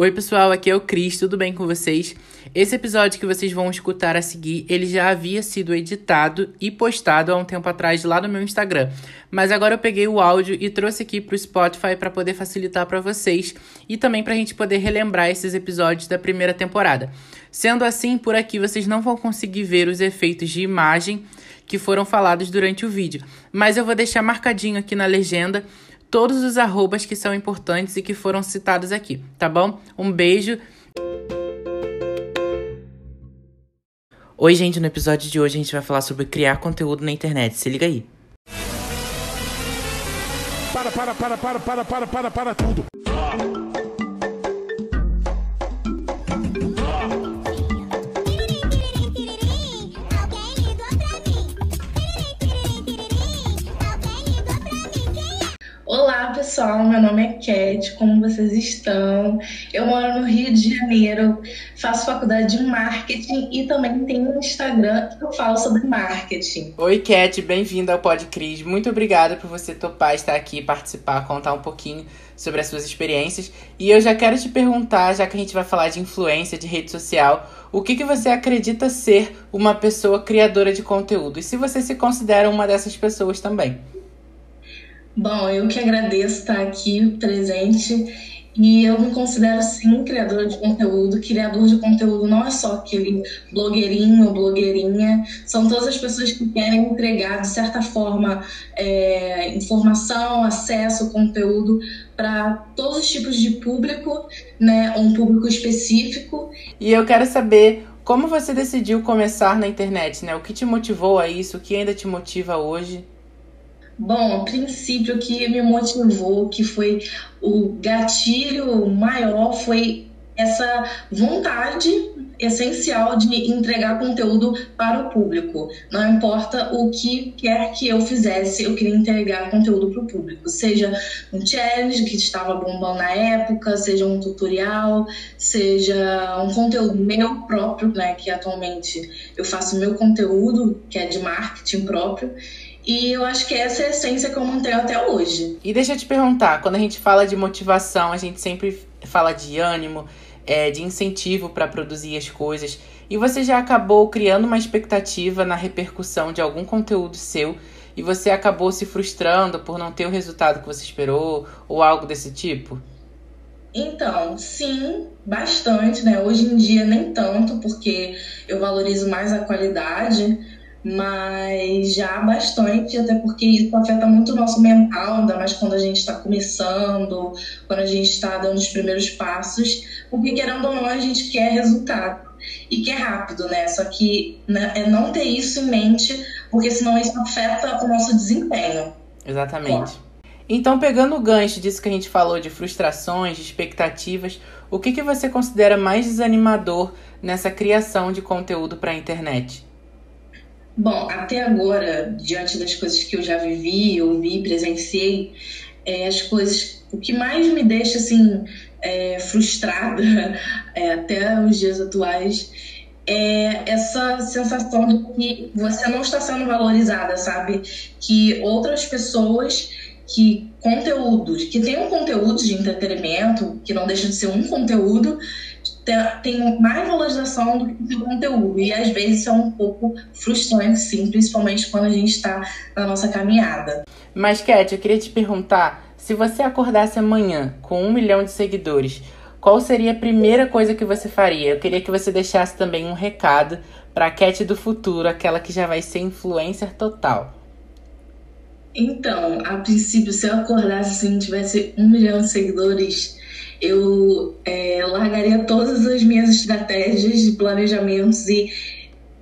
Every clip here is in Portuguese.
Oi, pessoal, aqui é o Cris, tudo bem com vocês? Esse episódio que vocês vão escutar a seguir, ele já havia sido editado e postado há um tempo atrás lá no meu Instagram. Mas agora eu peguei o áudio e trouxe aqui para o Spotify para poder facilitar para vocês e também para a gente poder relembrar esses episódios da primeira temporada. Sendo assim, por aqui vocês não vão conseguir ver os efeitos de imagem que foram falados durante o vídeo, mas eu vou deixar marcadinho aqui na legenda todos os arrobas que são importantes e que foram citados aqui, tá bom? Um beijo. Oi, gente, no episódio de hoje a gente vai falar sobre criar conteúdo na internet. Se liga aí. Para, para, para, para, para, para, para, para tudo. Pessoal, meu nome é Cat, como vocês estão? Eu moro no Rio de Janeiro, faço faculdade de marketing e também tenho um Instagram que eu falo sobre marketing. Oi Cat, bem-vinda ao Pod Cris. Muito obrigada por você topar estar aqui, participar, contar um pouquinho sobre as suas experiências. E eu já quero te perguntar, já que a gente vai falar de influência, de rede social, o que, que você acredita ser uma pessoa criadora de conteúdo? E se você se considera uma dessas pessoas também? Bom, eu que agradeço estar aqui presente e eu me considero sim criadora de conteúdo. Criador de conteúdo não é só aquele blogueirinho ou blogueirinha, são todas as pessoas que querem entregar, de certa forma, é, informação, acesso, conteúdo para todos os tipos de público, né, um público específico. E eu quero saber como você decidiu começar na internet, né? O que te motivou a isso? O que ainda te motiva hoje? Bom, a princípio o que me motivou, que foi o gatilho maior, foi essa vontade essencial de entregar conteúdo para o público. Não importa o que quer que eu fizesse, eu queria entregar conteúdo para o público. Seja um challenge que estava bombando na época, seja um tutorial, seja um conteúdo meu próprio, né? Que atualmente eu faço meu conteúdo, que é de marketing próprio. E eu acho que essa é a essência que eu mantenho até hoje. E deixa eu te perguntar, quando a gente fala de motivação, a gente sempre fala de ânimo, é, de incentivo para produzir as coisas. E você já acabou criando uma expectativa na repercussão de algum conteúdo seu e você acabou se frustrando por não ter o resultado que você esperou ou algo desse tipo? Então, sim, bastante, né? Hoje em dia nem tanto, porque eu valorizo mais a qualidade, mas já bastante, até porque isso afeta muito o nosso mental, ainda mais quando a gente está começando, quando a gente está dando os primeiros passos, porque querendo ou não, a gente quer resultado e quer rápido, né? Só que né, é não ter isso em mente, porque senão isso afeta o nosso desempenho. Exatamente. Bom. Então, pegando o gancho disso que a gente falou de frustrações, de expectativas, o que, que você considera mais desanimador nessa criação de conteúdo para a internet? Bom, até agora, diante das coisas que eu já vivi, ouvi, presenciei, é, as coisas, o que mais me deixa assim é, frustrada é, até os dias atuais é essa sensação de que você não está sendo valorizada, sabe? Que outras pessoas que conteúdos, que tem um conteúdo de entretenimento, que não deixa de ser um conteúdo, tem mais valorização do que o seu conteúdo. E às vezes é um pouco frustrante, sim, principalmente quando a gente está na nossa caminhada. Mas, Cat, eu queria te perguntar: se você acordasse amanhã com um milhão de seguidores, qual seria a primeira coisa que você faria? Eu queria que você deixasse também um recado para a Cat do futuro, aquela que já vai ser influencer total. Então, a princípio, se eu acordasse assim, tivesse um milhão de seguidores, eu é, largaria todas as minhas estratégias de planejamentos e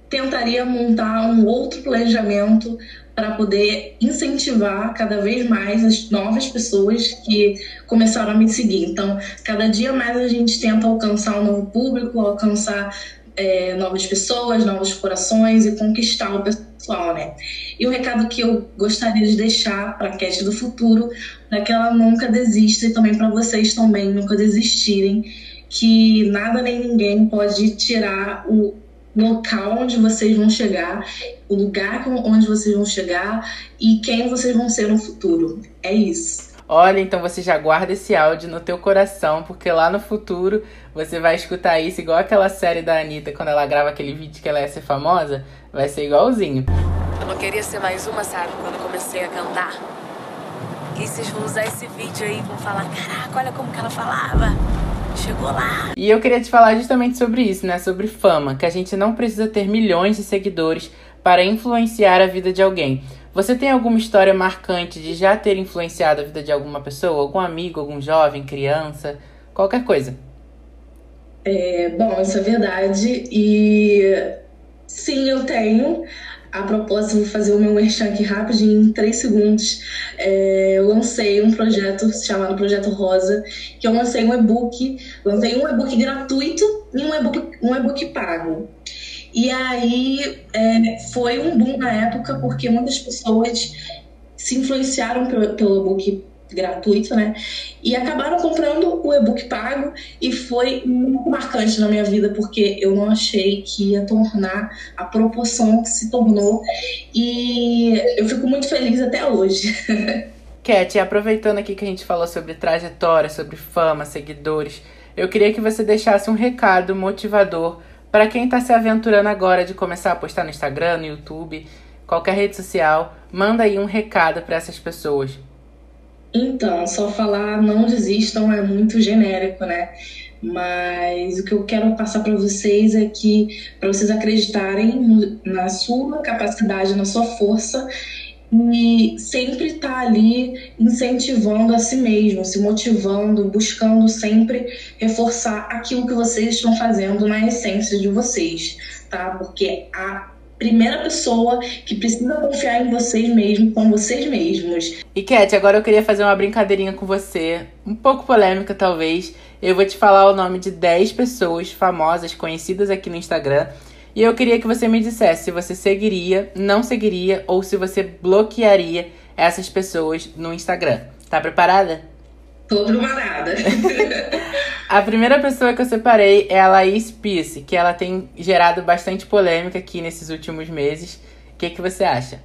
tentaria montar um outro planejamento para poder incentivar cada vez mais as novas pessoas que começaram a me seguir. Então, cada dia mais a gente tenta alcançar um novo público, alcançar é, novas pessoas, novos corações e conquistar o pessoal, né? E o recado que eu gostaria de deixar para a Cat do futuro é que ela nunca desista e também para vocês também nunca desistirem, que nada nem ninguém pode tirar o local onde vocês vão chegar, o lugar onde vocês vão chegar e quem vocês vão ser no futuro. É isso. Olha, então você já guarda esse áudio no teu coração, porque lá no futuro você vai escutar isso igual aquela série da Anitta, quando ela grava aquele vídeo que ela ia ser famosa, vai ser igualzinho. Eu não queria ser mais uma, sabe, quando eu comecei a cantar. E vocês vão usar esse vídeo aí e vão falar, caraca, olha como que ela falava. Chegou lá. E eu queria te falar justamente sobre isso, né? Sobre fama, que a gente não precisa ter milhões de seguidores para influenciar a vida de alguém. Você tem alguma história marcante de já ter influenciado a vida de alguma pessoa? Algum amigo, algum jovem, criança? Qualquer coisa. É, bom, isso é verdade. E sim, eu tenho. A propósito, vou fazer o meu merchan aqui rapidinho, em três segundos. É, eu lancei um projeto chamado Projeto Rosa, que eu lancei um e-book. Lancei um e-book gratuito e um e-book, um e-book pago. E aí é, foi um boom na época, porque muitas pessoas se influenciaram pelo, pelo e-book gratuito, né? E acabaram comprando o e-book pago e foi muito marcante na minha vida porque eu não achei que ia tornar a proporção que se tornou e eu fico muito feliz até hoje. Cat, aproveitando aqui que a gente falou sobre trajetória, sobre fama, seguidores, eu queria que você deixasse um recado motivador para quem está se aventurando agora de começar a postar no Instagram, no YouTube, qualquer rede social, manda aí um recado para essas pessoas. Então, só falar não desistam é muito genérico, né? Mas o que eu quero passar para vocês é que para vocês acreditarem na sua capacidade, na sua força e sempre estar tá ali incentivando a si mesmo, se motivando, buscando sempre reforçar aquilo que vocês estão fazendo na essência de vocês, tá? Porque a primeira pessoa que precisa confiar em vocês mesmos são vocês mesmos. E Cat, agora eu queria fazer uma brincadeirinha com você, um pouco polêmica talvez. Eu vou te falar o nome de 10 pessoas famosas, conhecidas aqui no Instagram e eu queria que você me dissesse se você seguiria, não seguiria ou se você bloquearia essas pessoas no Instagram. Tá preparada? Tô preparada. a primeira pessoa que eu separei é a Laís Pisse, que ela tem gerado bastante polêmica aqui nesses últimos meses. O que, que você acha?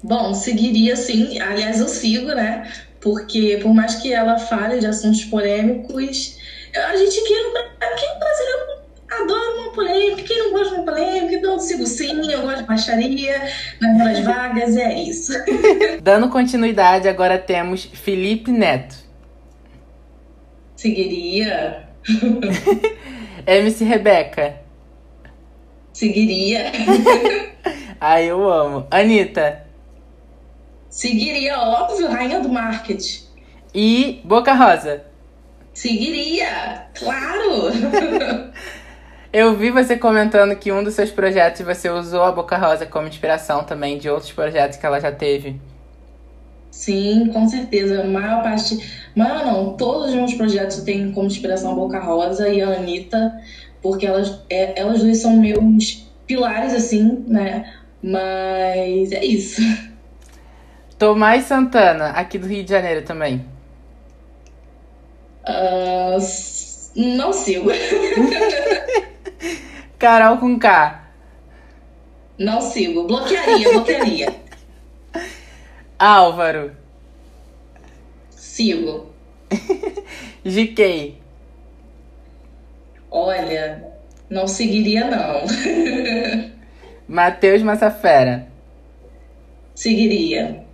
Bom, seguiria sim. Aliás, eu sigo, né? Porque por mais que ela fale de assuntos polêmicos, a gente aqui, aqui no Brasil adoro uma polêmica, quem não gosta de uma polêmica, então eu sigo sim, eu gosto de baixaria, nas horas vagas, é isso. Dando continuidade, agora temos Felipe Neto. Seguiria. MC Rebeca. Seguiria. Ai, eu amo. Anitta. Seguiria, óbvio, rainha do marketing. E Boca Rosa. Seguiria, claro. Eu vi você comentando que um dos seus projetos você usou a Boca Rosa como inspiração também de outros projetos que ela já teve. Sim, com certeza. A maior parte. Maior não, todos os meus projetos têm como inspiração a Boca Rosa e a Anitta, porque elas, é, elas duas são meus pilares, assim, né? Mas é isso. Tomás Santana, aqui do Rio de Janeiro também. Uh, não sigo. Carol com K. Não sigo. Bloquearia, bloquearia. Álvaro. Sigo. GK. Olha, não seguiria não. Matheus Massafera. Seguiria.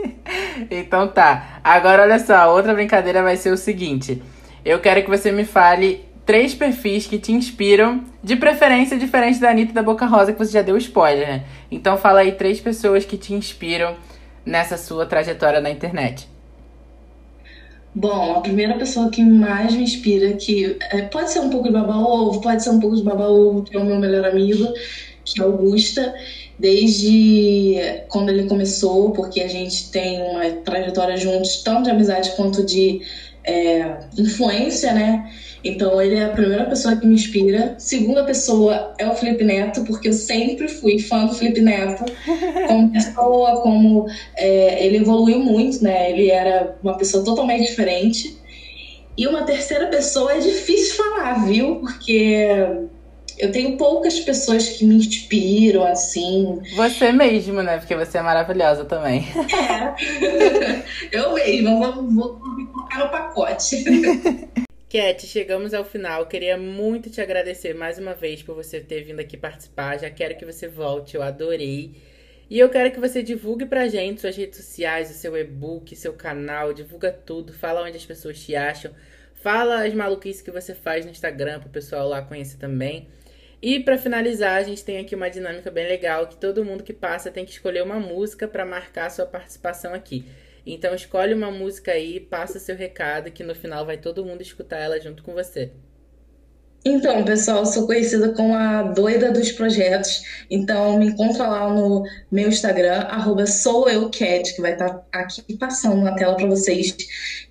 então tá. Agora olha só, a outra brincadeira vai ser o seguinte. Eu quero que você me fale três perfis que te inspiram, de preferência diferente da Anitta e da Boca Rosa, que você já deu spoiler, né? Então fala aí três pessoas que te inspiram nessa sua trajetória na internet. Bom, a primeira pessoa que mais me inspira, que é, pode ser um pouco de baba-ovo, pode ser um pouco de baba-ovo, que é o meu melhor amigo, que é Augusta, desde quando ele começou, porque a gente tem uma trajetória juntos, tanto de amizade quanto de é, influência, né? Então ele é a primeira pessoa que me inspira. Segunda pessoa é o Felipe Neto, porque eu sempre fui fã do Felipe Neto como pessoa, como é, ele evoluiu muito, né? Ele era uma pessoa totalmente diferente. E uma terceira pessoa é difícil falar, viu? Porque Eu tenho poucas pessoas que me inspiram assim. Você mesmo, né? Porque você é maravilhosa também. É. eu mesma, vou, vou me colocar no pacote. Cat, chegamos ao final. Queria muito te agradecer mais uma vez por você ter vindo aqui participar. Já quero que você volte, eu adorei. E eu quero que você divulgue pra gente suas redes sociais, o seu e-book, seu canal, divulga tudo, fala onde as pessoas te acham, fala as maluquices que você faz no Instagram pro pessoal lá conhecer também. E para finalizar, a gente tem aqui uma dinâmica bem legal que todo mundo que passa tem que escolher uma música para marcar a sua participação aqui. Então escolhe uma música aí, passa seu recado que no final vai todo mundo escutar ela junto com você. Então, pessoal, sou conhecida como a doida dos projetos. Então, me encontra lá no meu Instagram, arroba soueucat, que vai estar tá aqui passando na tela para vocês,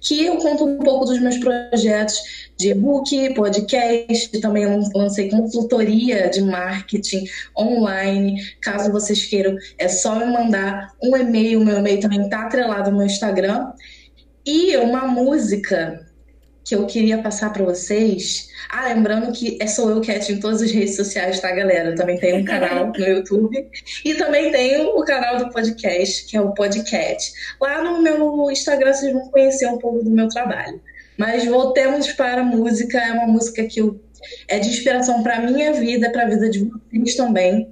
que eu conto um pouco dos meus projetos de e-book, podcast, também lancei consultoria de marketing online. Caso vocês queiram, é só me mandar um e-mail, meu e-mail também está atrelado no meu Instagram. E uma música que eu queria passar para vocês. Ah, lembrando que é sou eu Cat em todas as redes sociais, tá, galera? Eu também tenho um canal no YouTube e também tenho o canal do podcast, que é o Podcast. Lá no meu Instagram vocês vão conhecer um pouco do meu trabalho. Mas voltemos para a música, é uma música que eu, é de inspiração para minha vida, para a vida de vocês também.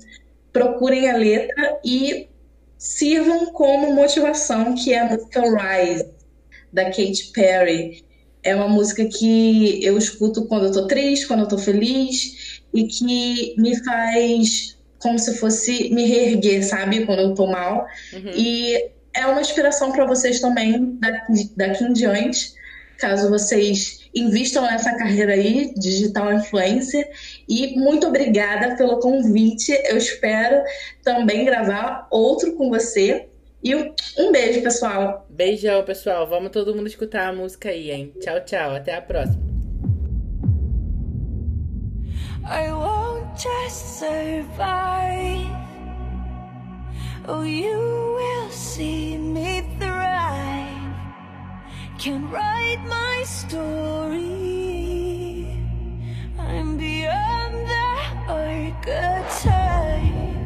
Procurem a letra e sirvam como motivação, que é a música Rise, da Katy Perry. É uma música que eu escuto quando eu tô triste, quando eu tô feliz e que me faz como se fosse me reerguer, sabe? Quando eu tô mal. Uhum. E é uma inspiração para vocês também daqui, daqui em diante, caso vocês invistam nessa carreira aí, digital influencer. E muito obrigada pelo convite. Eu espero também gravar outro com você. E um beijo, pessoal. Beijão, pessoal. Vamos todo mundo escutar a música aí, hein? Tchau, tchau. Até a próxima. I won't just survive. Oh, you will see me thrive. Can write my story. I'm beyond the archetype.